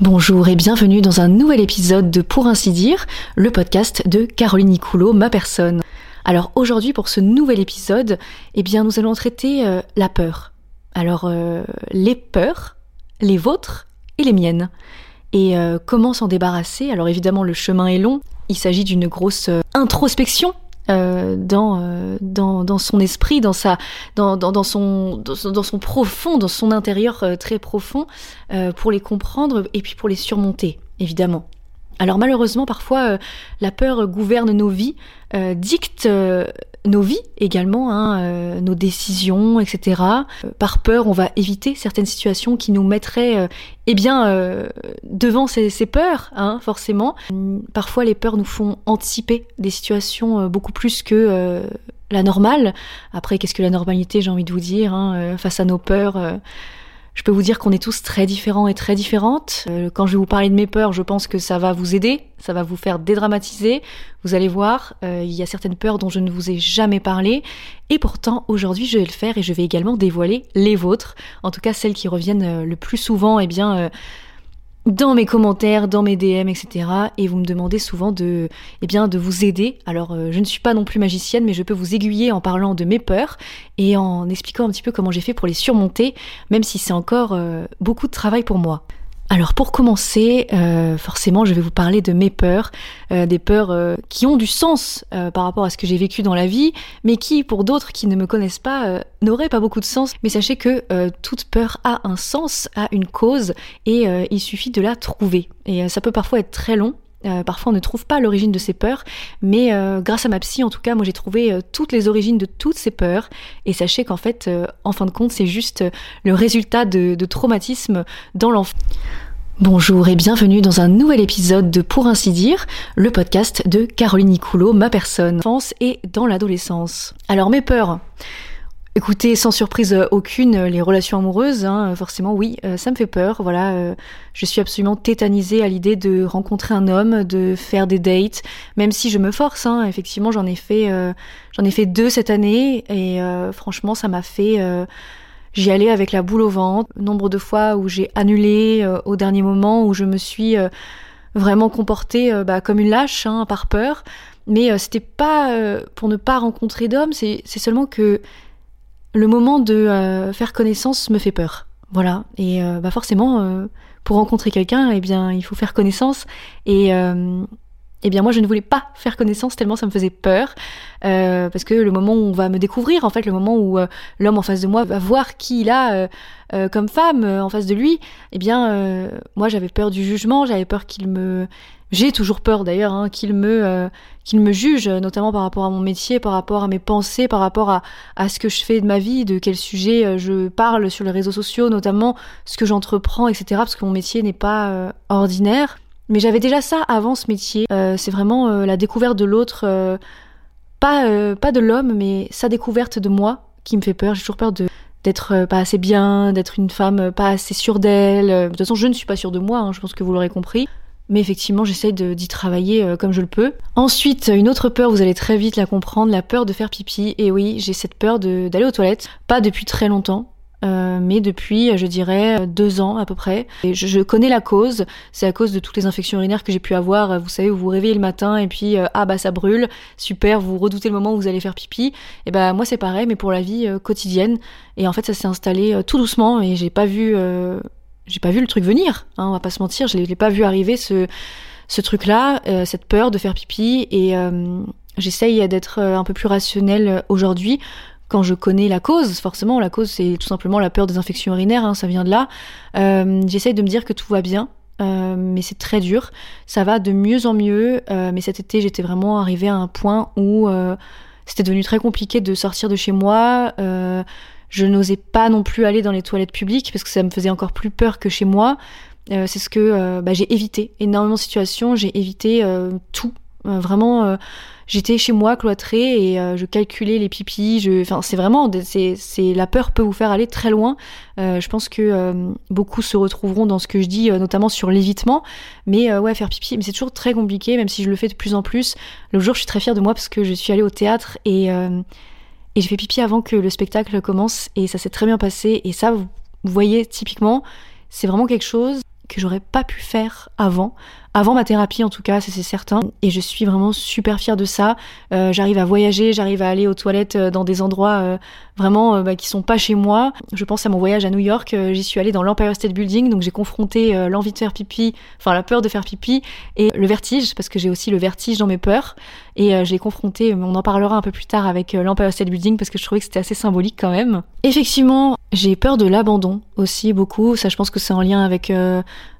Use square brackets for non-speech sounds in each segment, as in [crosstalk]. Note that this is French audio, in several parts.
Bonjour et bienvenue dans un nouvel épisode de Pour ainsi dire, le podcast de Caroline Nicoulot, ma personne. Alors aujourd'hui pour ce nouvel épisode, eh bien nous allons traiter euh, la peur. Alors euh, les peurs, les vôtres et les miennes. Et euh, comment s'en débarrasser? Alors évidemment le chemin est long, il s'agit d'une grosse introspection euh, dans, euh, dans, dans son esprit, dans sa dans, dans, son dans, son profond, dans son intérieur euh, très profond, pour les comprendre et puis pour les surmonter, évidemment. Alors malheureusement, parfois, la peur gouverne nos vies, dicte nos vies également, hein, euh, nos décisions, etc. Euh, par peur, on va éviter certaines situations qui nous mettraient, euh, eh bien, devant ces, ces peurs, hein, forcément. Parfois, les peurs nous font anticiper des situations beaucoup plus que la normale. Après, qu'est-ce que la normalité, j'ai envie de vous dire, hein, face à nos peurs je peux vous dire qu'on est tous très différents et très différentes. Euh, quand je vais vous parler de mes peurs, je pense que ça va vous aider, ça va vous faire dédramatiser. Vous allez voir, euh, il y a certaines peurs dont je ne vous ai jamais parlé. Et pourtant, aujourd'hui, je vais le faire et je vais également dévoiler les vôtres. En tout cas, celles qui reviennent euh, le plus souvent, eh bien, dans mes commentaires, dans mes DM, etc. Et vous me demandez souvent de, eh bien, de vous aider. Alors, euh, je ne suis pas non plus magicienne, mais je peux vous aiguiller en parlant de mes peurs et en expliquant un petit peu comment j'ai fait pour les surmonter, même si c'est encore euh, beaucoup de travail pour moi. Alors pour commencer, euh, forcément, je vais vous parler de mes peurs, euh, des peurs euh, qui ont du sens par rapport à ce que j'ai vécu dans la vie, mais qui, pour d'autres qui ne me connaissent pas, n'auraient pas beaucoup de sens. Mais sachez que toute peur a un sens, a une cause, et il suffit de la trouver. Et ça peut parfois être très long, euh, parfois on ne trouve pas l'origine de ces peurs, mais euh, grâce à ma psy, en tout cas, moi j'ai trouvé euh, toutes les origines de toutes ces peurs. Et sachez qu'en fait, en fin de compte, c'est juste le résultat de, traumatismes dans l'enfant. Bonjour et bienvenue dans un nouvel épisode de Pour ainsi dire, le podcast de Caroline Nicoulot, ma personne, enfance et dans l'adolescence. Alors mes peurs. Écoutez, sans surprise euh, aucune, euh, les relations amoureuses, hein, euh, forcément, oui, ça me fait peur. Voilà, je suis absolument tétanisée à l'idée de rencontrer un homme, de faire des dates, même si je me force. Hein, effectivement, j'en ai fait, j'en ai fait deux cette année, et franchement, ça m'a fait. J'y allais avec la boule au ventre. Nombre de fois où j'ai annulé au dernier moment, où je me suis vraiment comportée bah, comme une lâche, hein, par peur. Mais c'était pas pour ne pas rencontrer d'homme, c'est seulement que le moment de euh, faire connaissance me fait peur. Voilà. Et euh, bah forcément, euh, pour rencontrer quelqu'un, eh bien, il faut faire connaissance. Et eh bien, moi, je ne voulais pas faire connaissance tellement ça me faisait peur, parce que le moment où on va me découvrir, en fait, le moment où l'homme en face de moi va voir qui il a comme femme en face de lui, eh bien, moi, j'avais peur du jugement, j'avais peur qu'il me j'ai toujours peur d'ailleurs hein, qu'il me euh, qu'il me juge, notamment par rapport à mon métier, par rapport à mes pensées, par rapport à, à ce que je fais de ma vie, de quel sujet euh, je parle sur les réseaux sociaux, notamment ce que j'entreprends, etc. Parce que mon métier n'est pas euh, ordinaire. Mais j'avais déjà ça avant ce métier. c'est vraiment la découverte de l'autre, pas pas de l'homme, mais sa découverte de moi qui me fait peur. J'ai toujours peur de d'être pas assez bien, d'être une femme pas assez sûre d'elle. De toute façon, je ne suis pas sûre de moi, hein, je pense que vous l'aurez compris. Mais effectivement, j'essaye d'y travailler euh, comme je le peux. Ensuite, une autre peur, vous allez très vite la comprendre, la peur de faire pipi. Et oui, j'ai cette peur d'aller aux toilettes. Pas depuis très longtemps. Euh, mais depuis, je dirais, deux ans à peu près. Et je, connais la cause. C'est à cause de toutes les infections urinaires que j'ai pu avoir. Vous savez, vous vous réveillez le matin et puis euh, ah bah ça brûle, super. Vous redoutez le moment où vous allez faire pipi. Et bah moi c'est pareil, mais pour la vie quotidienne. Et en fait, ça s'est installé tout doucement et j'ai pas vu j'ai pas vu le truc venir, hein, on va pas se mentir, je l'ai pas vu arriver ce, ce truc-là, euh, cette peur de faire pipi, et euh, j'essaye d'être euh, un peu plus rationnelle aujourd'hui quand je connais la cause. Forcément, la cause c'est tout simplement la peur des infections urinaires, hein, ça vient de là. j'essaye de me dire que tout va bien. mais c'est très dur. Ça va de mieux en mieux. mais cet été, j'étais vraiment arrivée à un point où c'était devenu très compliqué de sortir de chez moi. Je n'osais pas non plus aller dans les toilettes publiques parce que ça me faisait encore plus peur que chez moi. Euh, c'est ce que euh, bah, j'ai évité énormément de situations, j'ai évité euh, tout. Vraiment, j'étais chez moi cloîtrée et je calculais les pipis. Enfin, c'est vraiment, c'est, c'est la peur peut vous faire aller très loin. je pense que beaucoup se retrouveront dans ce que je dis, notamment sur l'évitement. Mais ouais, faire pipi, mais c'est toujours très compliqué, même si je le fais de plus en plus. Le jour, je suis très fière de moi parce que je suis allée au théâtre et et j'ai fait pipi avant que le spectacle commence et ça s'est très bien passé. Et ça, vous voyez, typiquement, c'est vraiment quelque chose que j'aurais pas pu faire avant avant ma thérapie en tout cas, c'est certain. Et je suis vraiment super fière de ça. Euh, j'arrive à voyager, j'arrive à aller aux toilettes euh, dans des endroits euh, vraiment bah, qui sont pas chez moi. Je pense à mon voyage à New York, j'y suis allée dans l'Empire State Building, donc j'ai confronté l'envie de faire pipi, enfin la peur de faire pipi et le vertige, parce que j'ai aussi le vertige dans mes peurs. Et j'ai confronté, on en parlera un peu plus tard avec l'Empire State Building parce que je trouvais que c'était assez symbolique quand même. Effectivement, j'ai peur de l'abandon aussi beaucoup. Ça, je pense que c'est en lien avec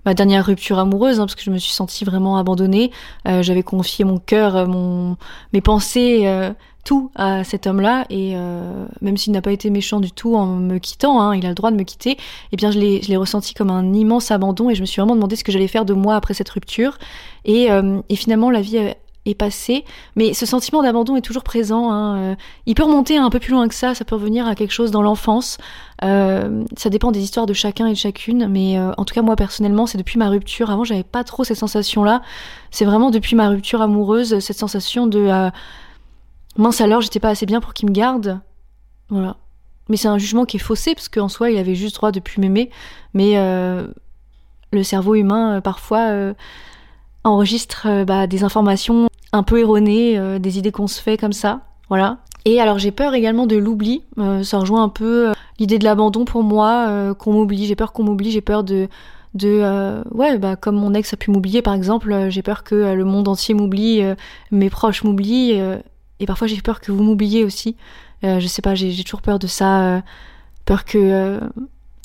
ma dernière rupture amoureuse, hein, parce que je me suis sentie vraiment abandonnée. Euh, J'avais confié mon cœur, euh, mon, mes pensées, euh, tout à cet homme-là, et euh, même s'il n'a pas été méchant du tout en me quittant, hein, il a le droit de me quitter, eh bien je l'ai ressenti comme un immense abandon, et je me suis vraiment demandé ce que j'allais faire de moi après cette rupture. Et, et finalement, la vie est passé, mais ce sentiment d'abandon est toujours présent. Hein. Euh, il peut remonter un peu plus loin que ça, ça peut revenir à quelque chose dans l'enfance. Euh, ça dépend des histoires de chacun et de chacune, mais euh, en tout cas moi personnellement, c'est depuis ma rupture. Avant, j'avais pas trop cette sensation-là. C'est vraiment depuis ma rupture amoureuse, cette sensation de mince alors, j'étais pas assez bien pour qu'il me garde. Voilà. Mais c'est un jugement qui est faussé parce qu'en soi, il avait juste droit de plus m'aimer. Mais le cerveau humain, parfois enregistre bah, des informations un peu erroné, euh, des idées qu'on se fait comme ça, voilà. Et alors j'ai peur également de l'oubli, euh, ça rejoint un peu euh, l'idée de l'abandon pour moi, qu'on m'oublie, j'ai peur qu'on m'oublie, j'ai peur de de ouais bah comme mon ex a pu m'oublier par exemple, j'ai peur que le monde entier m'oublie, mes proches m'oublient et parfois j'ai peur que vous m'oubliez aussi. je sais pas, j'ai toujours peur de ça, peur que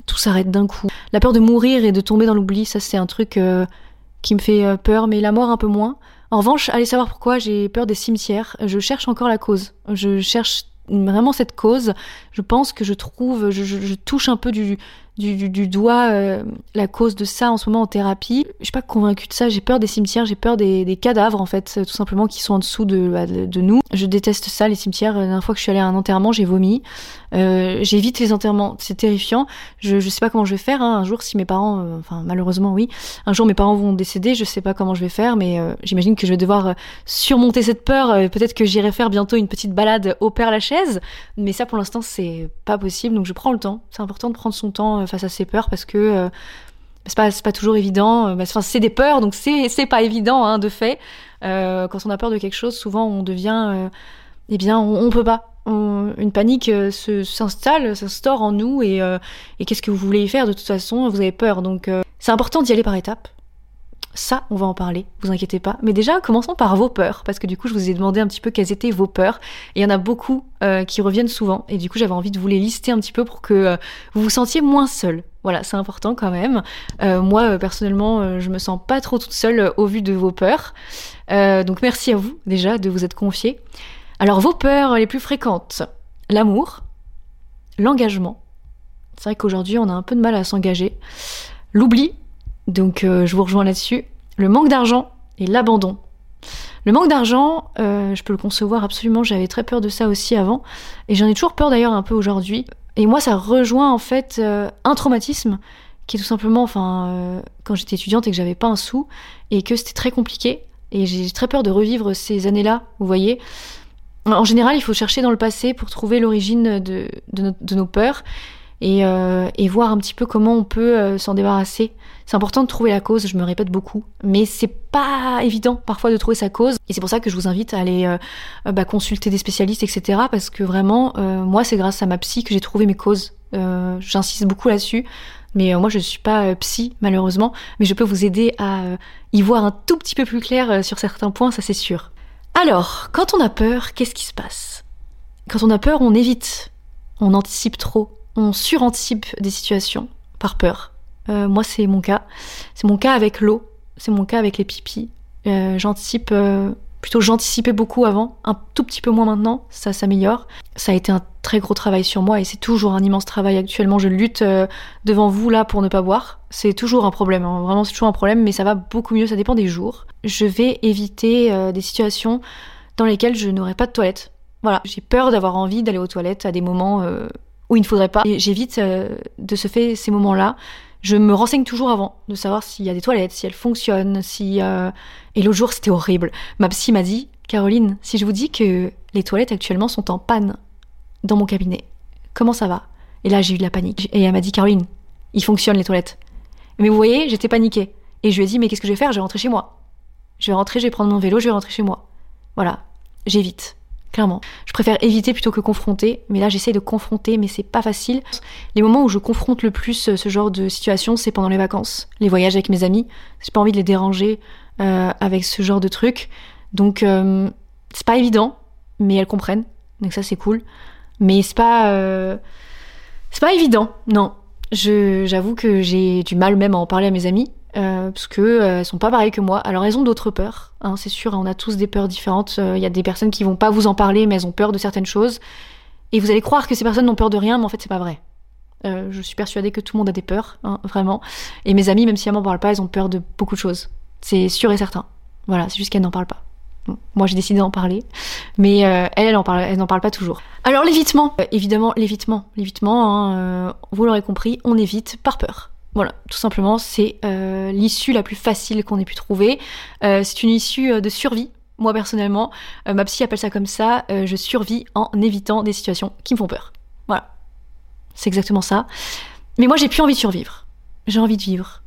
tout s'arrête d'un coup. La peur de mourir et de tomber dans l'oubli, ça c'est un truc qui me fait peur, mais la mort un peu moins. En revanche, allez savoir pourquoi j'ai peur des cimetières. Je cherche encore la cause. Je cherche vraiment cette cause. Je pense que je trouve, je, touche un peu du, du, doigt euh, la cause de ça en ce moment en thérapie. Je suis pas convaincue de ça. J'ai peur des cimetières, j'ai peur des, cadavres en fait, tout simplement qui sont en dessous bah, de, nous. Je déteste ça, les cimetières. La dernière fois que je suis allée à un enterrement, j'ai vomi. Euh, j'évite les enterrements, c'est terrifiant. Je, je sais pas comment je vais faire. Hein. Un jour, si mes parents, euh, enfin malheureusement oui, un jour mes parents vont décéder, je sais pas comment je vais faire, mais j'imagine que je vais devoir surmonter cette peur. Peut-être que j'irai faire bientôt une petite balade au Père Lachaise, mais ça pour l'instant c'est pas possible. Donc je prends le temps. C'est important de prendre son temps face à ses peurs parce que euh, c'est pas, pas toujours évident. Euh, bah, enfin, c'est des peurs, donc c'est pas évident hein, de fait. Euh, quand on a peur de quelque chose, souvent on devient, eh bien, on, peut pas. une panique s'installe, s'instaure en nous et, et qu'est-ce que vous voulez y faire? De toute façon Vous avez peur, donc c'est important d'y aller par étapes. Ça, on va en parler, vous inquiétez pas. Mais déjà, commençons par vos peurs, parce que du coup, je vous ai demandé un petit peu quelles étaient vos peurs. Il y en a beaucoup euh, qui reviennent souvent, et du coup, j'avais envie de vous les lister un petit peu pour que euh, vous vous sentiez moins seul. Voilà, c'est important quand même. Euh, moi, personnellement, je me sens pas trop toute seule au vu de vos peurs. donc merci à vous déjà de vous être confié. Alors, vos peurs les plus fréquentes l'amour, l'engagement. C'est vrai qu'aujourd'hui, on a un peu de mal à s'engager. L'oubli, donc euh, je vous rejoins là-dessus. Le manque d'argent et l'abandon. Le manque d'argent, euh, je peux le concevoir absolument, j'avais très peur de ça aussi avant, et j'en ai toujours peur d'ailleurs un peu aujourd'hui. Et moi, ça rejoint en fait euh, un traumatisme qui est tout simplement, enfin, quand j'étais étudiante et que j'avais pas un sou, et que c'était très compliqué, et j'ai très peur de revivre ces années-là, vous voyez. En général, il faut chercher dans le passé pour trouver l'origine de, de, nos peurs, et, et, voir un petit peu comment on peut s'en débarrasser. C'est important de trouver la cause, je me répète beaucoup, mais c'est pas évident parfois de trouver sa cause. Et c'est pour ça que je vous invite à aller euh, euh, bah, consulter des spécialistes, etc. Parce que vraiment, euh, moi, c'est grâce à ma psy que j'ai trouvé mes causes. J'insiste beaucoup là-dessus. Mais moi, je ne suis pas psy, malheureusement, mais je peux vous aider à y voir un tout petit peu plus clair sur certains points, ça c'est sûr. Alors, quand on a peur, qu'est-ce qui se passe? Quand on a peur, on évite, on anticipe trop, on suranticipe des situations par peur. Euh, moi, c'est mon cas. C'est mon cas avec l'eau. C'est mon cas avec les pipis. Euh, j'anticipe, euh, plutôt j'anticipais beaucoup avant, un tout petit peu moins maintenant. Ça s'améliore. Ça a été un très gros travail sur moi et c'est toujours un immense travail actuellement. Je lutte devant vous là pour ne pas boire. C'est toujours un problème. Hein. Vraiment, c'est toujours un problème, mais ça va beaucoup mieux. Ça dépend des jours. Je vais éviter des situations dans lesquelles je n'aurai pas de toilette. Voilà, j'ai peur d'avoir envie d'aller aux toilettes à des moments où il ne faudrait pas. Et j'évite de se faire ces moments-là je me renseigne toujours avant de savoir s'il y a des toilettes, si elles fonctionnent, si. Euh, et l'autre jour, c'était horrible. Ma psy m'a dit, Caroline, si je vous dis que les toilettes actuellement sont en panne dans mon cabinet, comment ça va? Et là, j'ai eu de la panique. Et elle m'a dit, Caroline, ils fonctionnent les toilettes. Mais vous voyez, j'étais paniquée. Et je lui ai dit, mais qu'est-ce que je vais faire? Je vais rentrer chez moi. Je vais rentrer, je vais prendre mon vélo, je vais rentrer chez moi. Voilà, j'évite. Clairement. Je préfère éviter plutôt que confronter, mais là j'essaie de confronter, mais c'est pas facile. Les moments où je confronte le plus euh, ce genre de situation, c'est pendant les vacances, les voyages avec mes amis. J'ai pas envie de les déranger euh, avec ce genre de trucs. Donc euh, c'est pas évident, mais elles comprennent. Donc ça c'est cool. Mais c'est pas c'est pas évident, non. J'avoue que j'ai du mal même à en parler à mes amis euh, parce que euh, elles sont pas pareilles que moi. Alors elles ont d'autres peurs, hein, c'est sûr. On a tous des peurs différentes. Euh, Il y a des personnes qui vont pas vous en parler, mais elles ont peur de certaines choses. Et vous allez croire que ces personnes n'ont peur de rien, mais en fait c'est pas vrai. Euh, je suis persuadée que tout le monde a des peurs, hein, vraiment. Et mes amis, même si elles m'en parlent pas, elles ont peur de beaucoup de choses. C'est sûr et certain. Voilà, c'est juste qu'elles n'en parlent pas. Moi j'ai décidé d'en parler, mais elles, elles en parlent, n'en parlent pas toujours. Alors l'évitement, évidemment l'évitement, l'évitement, hein, vous l'aurez compris, on évite par peur. Voilà, tout simplement, c'est euh, l'issue la plus facile qu'on ait pu trouver. Euh, c'est une issue euh, de survie. Moi personnellement, ma psy appelle ça comme ça. je survis en évitant des situations qui me font peur. Voilà, c'est exactement ça. Mais moi, j'ai plus envie de survivre. J'ai envie de vivre.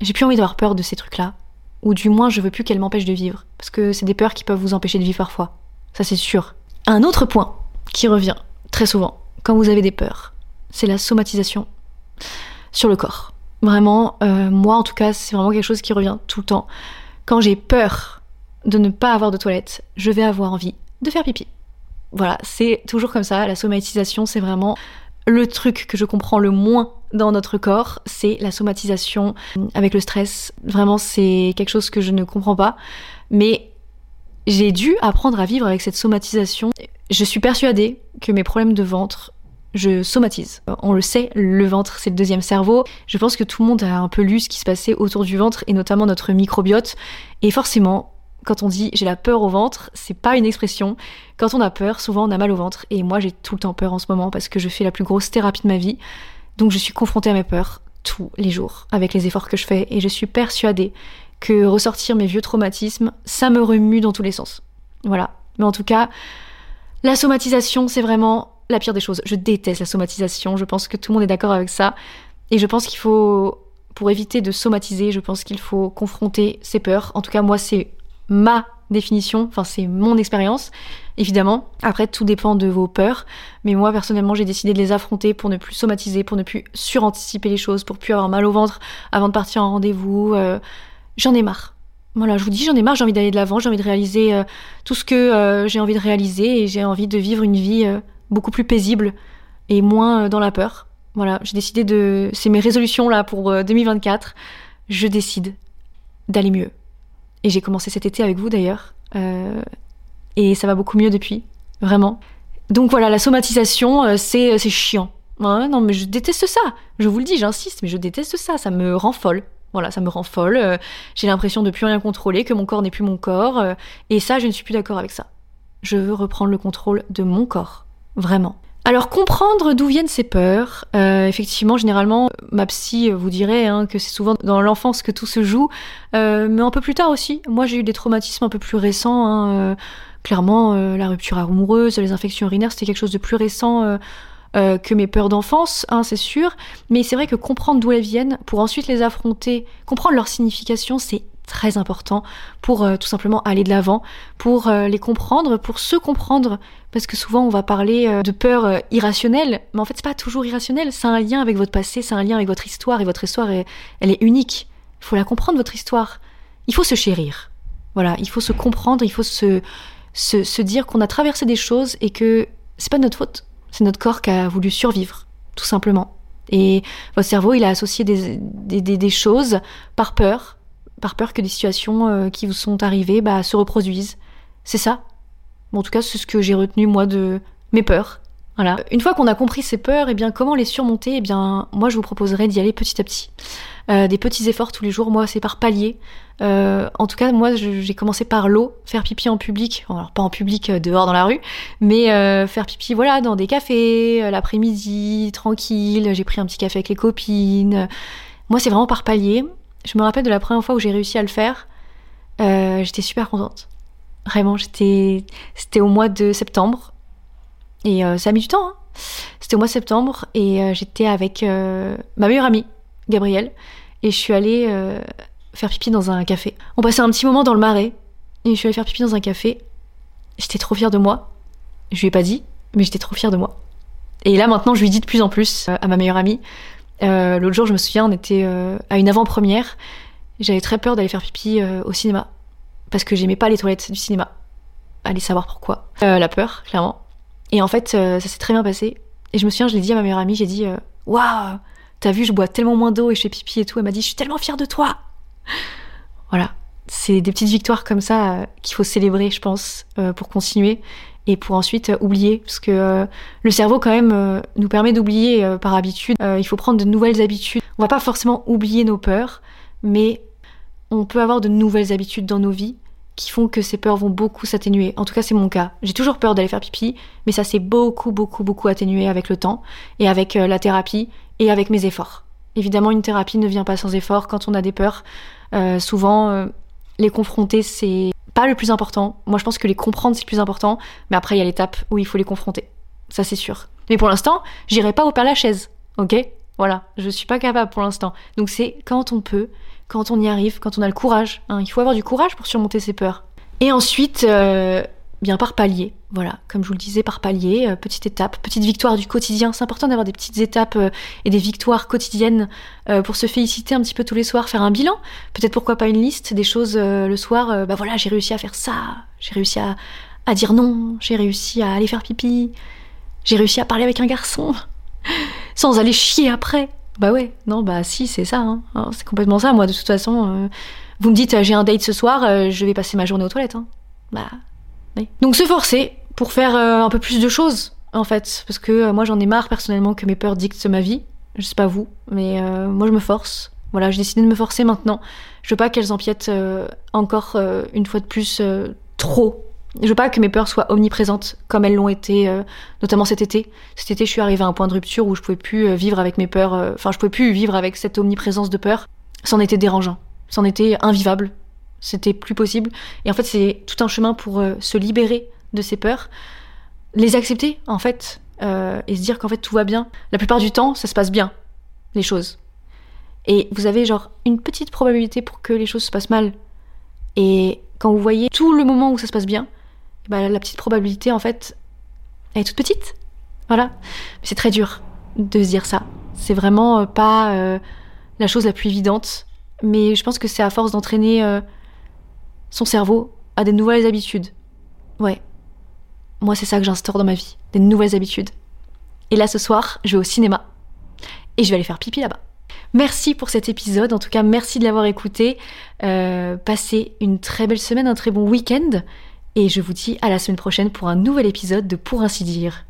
J'ai plus envie d'avoir peur de ces trucs-là. Ou du moins, je veux plus qu'elles m'empêchent de vivre. Parce que c'est des peurs qui peuvent vous empêcher de vivre parfois. Ça, c'est sûr. Un autre point qui revient très souvent quand vous avez des peurs, c'est la somatisation sur le corps. Vraiment, euh, moi en tout cas, c'est vraiment quelque chose qui revient tout le temps. Quand j'ai peur de ne pas avoir de toilette, je vais avoir envie de faire pipi. Voilà, c'est toujours comme ça. La somatisation, c'est vraiment le truc que je comprends le moins dans notre corps, c'est la somatisation avec le stress. Vraiment, c'est quelque chose que je ne comprends pas. Mais j'ai dû apprendre à vivre avec cette somatisation. Je suis persuadée que mes problèmes de ventre, je somatise. On le sait, le ventre, c'est le deuxième cerveau. Je pense que tout le monde a un peu lu ce qui se passait autour du ventre et notamment notre microbiote. Et forcément, quand on dit j'ai la peur au ventre, c'est pas une expression. Quand on a peur, souvent on a mal au ventre. Et moi, j'ai tout le temps peur en ce moment parce que je fais la plus grosse thérapie de ma vie. Donc je suis confrontée à mes peurs tous les jours avec les efforts que je fais et je suis persuadée que ressortir mes vieux traumatismes, ça me remue dans tous les sens. Voilà. Mais en tout cas, la somatisation, c'est vraiment la pire des choses. Je déteste la somatisation. Je pense que tout le monde est d'accord avec ça. Et je pense qu'il faut, pour éviter de somatiser, je pense qu'il faut confronter ses peurs. En tout cas, moi, c'est ma définition. Enfin, c'est mon expérience. Évidemment. Après, tout dépend de vos peurs. Mais moi, personnellement, j'ai décidé de les affronter pour ne plus somatiser, pour ne plus suranticiper les choses, pour plus avoir mal au ventre avant de partir en rendez-vous. Euh, j'en ai marre. Voilà, je vous dis, j'en ai marre, j'ai envie d'aller de l'avant, j'ai envie de réaliser euh, tout ce que euh, j'ai envie de réaliser et j'ai envie de vivre une vie beaucoup plus paisible et moins euh, dans la peur. Voilà, j'ai décidé de. C'est mes résolutions là pour euh, 2024. Je décide d'aller mieux. Et j'ai commencé cet été avec vous d'ailleurs. Euh, et ça va beaucoup mieux depuis, vraiment. Donc voilà, la somatisation, euh, c'est chiant. Ouais, non, mais je déteste ça. Je vous le dis, j'insiste, mais je déteste ça. Ça me rend folle. Voilà, ça me rend folle. Euh, j'ai l'impression de plus rien contrôler, que mon corps n'est plus mon corps. euh, et ça, je ne suis plus d'accord avec ça. Je veux reprendre le contrôle de mon corps. Vraiment. Alors comprendre d'où viennent ces peurs, euh, effectivement, généralement, ma psy vous dirait hein, que c'est souvent dans l'enfance que tout se joue, euh, mais un peu plus tard aussi. Moi, j'ai eu des traumatismes un peu plus récents. hein, euh, clairement, la rupture amoureuse, les infections urinaires, c'était quelque chose de plus récent que mes peurs d'enfance, hein, c'est sûr. Mais c'est vrai que comprendre d'où elles viennent, pour ensuite les affronter, comprendre leur signification, c'est très important pour euh, tout simplement aller de l'avant, pour euh, les comprendre, pour se comprendre, parce que souvent on va parler euh, de peur irrationnelle, mais en fait c'est pas toujours irrationnel, c'est un lien avec votre passé, c'est un lien avec votre histoire, et votre histoire elle est unique. Il faut la comprendre votre histoire. Il faut se chérir. Voilà, il faut se comprendre, il faut se se, dire qu'on a traversé des choses et que c'est pas notre faute, c'est notre corps qui a voulu survivre, tout simplement. Et votre cerveau, il a associé des, des choses par peur, par peur que des situations euh, qui vous sont arrivées bah, se reproduisent. C'est ça? En tout cas, c'est ce que j'ai retenu moi de mes peurs. Voilà. Une fois qu'on a compris ces peurs, et bien comment les surmonter? Eh bien, moi, je vous proposerais d'y aller petit à petit. Euh, des petits efforts tous les jours. Moi, c'est par palier. Euh, en tout cas, moi, j'ai commencé par l'eau, faire pipi en public. Alors pas en public euh, dehors dans la rue, mais euh, faire pipi, voilà, dans des cafés euh, l'après-midi, tranquille. J'ai pris un petit café avec les copines. Moi, c'est vraiment par palier. Je me rappelle de la première fois où j'ai réussi à le faire. Euh, j'étais super contente. Vraiment. C'était au mois de septembre. Et euh, ça a mis du temps. hein. C'était au mois de septembre et euh, j'étais avec ma meilleure amie Gabriel, et je suis allée faire pipi dans un café. On passait un petit moment dans le marais, et je suis allée faire pipi dans un café. J'étais trop fière de moi. Je lui ai pas dit, mais j'étais trop fière de moi. Et là maintenant, je lui dis de plus en plus à ma meilleure amie. Euh, L'autre jour, je me souviens, on était euh, à une avant-première. J'avais très peur d'aller faire pipi euh, au cinéma parce que j'aimais pas les toilettes du cinéma. Allez savoir pourquoi. La peur, clairement. Et en fait, ça s'est très bien passé. Et je me souviens, je l'ai dit à ma meilleure amie, j'ai dit Waouh, t'as vu, je bois tellement moins d'eau et je fais pipi et tout. Elle m'a dit Je suis tellement fière de toi. [laughs] Voilà. C'est des petites victoires comme ça qu'il faut célébrer, je pense, pour continuer et pour ensuite euh, oublier. Parce que euh, le cerveau, quand même, euh, nous permet d'oublier par habitude. Il faut prendre de nouvelles habitudes. On va pas forcément oublier nos peurs, mais on peut avoir de nouvelles habitudes dans nos vies qui font que ces peurs vont beaucoup s'atténuer. En tout cas, c'est mon cas. J'ai toujours peur d'aller faire pipi, mais ça s'est beaucoup, beaucoup, beaucoup atténué avec le temps et avec la thérapie et avec mes efforts. Évidemment, une thérapie ne vient pas sans effort. Quand on a des peurs, souvent, les confronter, c'est le plus important. Moi, je pense que les comprendre, c'est le plus important. Mais après, il y a l'étape où il faut les confronter. Ça, c'est sûr. Mais pour l'instant, j'irai pas au Père Lachaise. Ok? Voilà. Je suis pas capable pour l'instant. Donc, c'est quand on peut, quand on y arrive, quand on a le courage. hein. Il faut avoir du courage pour surmonter ses peurs. Et ensuite, euh, bien par palier. Voilà, comme je vous le disais, par palier, euh, petite étape, petite victoire du quotidien. C'est important d'avoir des petites étapes euh, et des victoires quotidiennes euh, pour se féliciter un petit peu tous les soirs, faire un bilan. Peut-être pourquoi pas une liste des choses euh, le soir. euh, bah voilà, j'ai réussi à faire ça, j'ai réussi à, à dire non, j'ai réussi à aller faire pipi, j'ai réussi à parler avec un garçon [laughs] sans aller chier après. Bah ouais, non, bah si, c'est ça. Hein. Hein, c'est complètement ça. Moi, de toute façon, vous me dites j'ai un date ce soir, je vais passer ma journée aux toilettes. Hein. Bah Donc se forcer pour faire euh, un peu plus de choses, en fait. Parce que euh, moi, j'en ai marre personnellement que mes peurs dictent ma vie. Je sais pas vous, mais euh, moi, je me force. Voilà, j'ai décidé de me forcer maintenant. Je veux pas qu'elles empiètent encore une fois de plus trop. Je veux pas que mes peurs soient omniprésentes comme elles l'ont été, notamment cet été. Cet été, je suis arrivée à un point de rupture où je pouvais plus vivre avec mes peurs. Enfin, je pouvais plus vivre avec cette omniprésence de peur. C'en était dérangeant. C'en était invivable. C'était plus possible. Et en fait, c'est tout un chemin pour euh, se libérer de ces peurs, les accepter en fait, euh, et se dire qu'en fait tout va bien. La plupart du temps, ça se passe bien, les choses. Et vous avez genre une petite probabilité pour que les choses se passent mal. Et quand vous voyez tout le moment où ça se passe bien, bah, la petite probabilité en fait, elle est toute petite. Voilà. C'est très dur de se dire ça. C'est vraiment euh, pas la chose la plus évidente. Mais je pense que c'est à force d'entraîner son cerveau à des nouvelles habitudes. Ouais. Moi, c'est ça que j'instaure dans ma vie, des nouvelles habitudes. Et là, ce soir, je vais au cinéma. Et je vais aller faire pipi là-bas. Merci pour cet épisode. En tout cas, merci de l'avoir écouté. Euh, passez une très belle semaine, un très bon week-end. Et je vous dis à la semaine prochaine pour un nouvel épisode de Pour ainsi dire.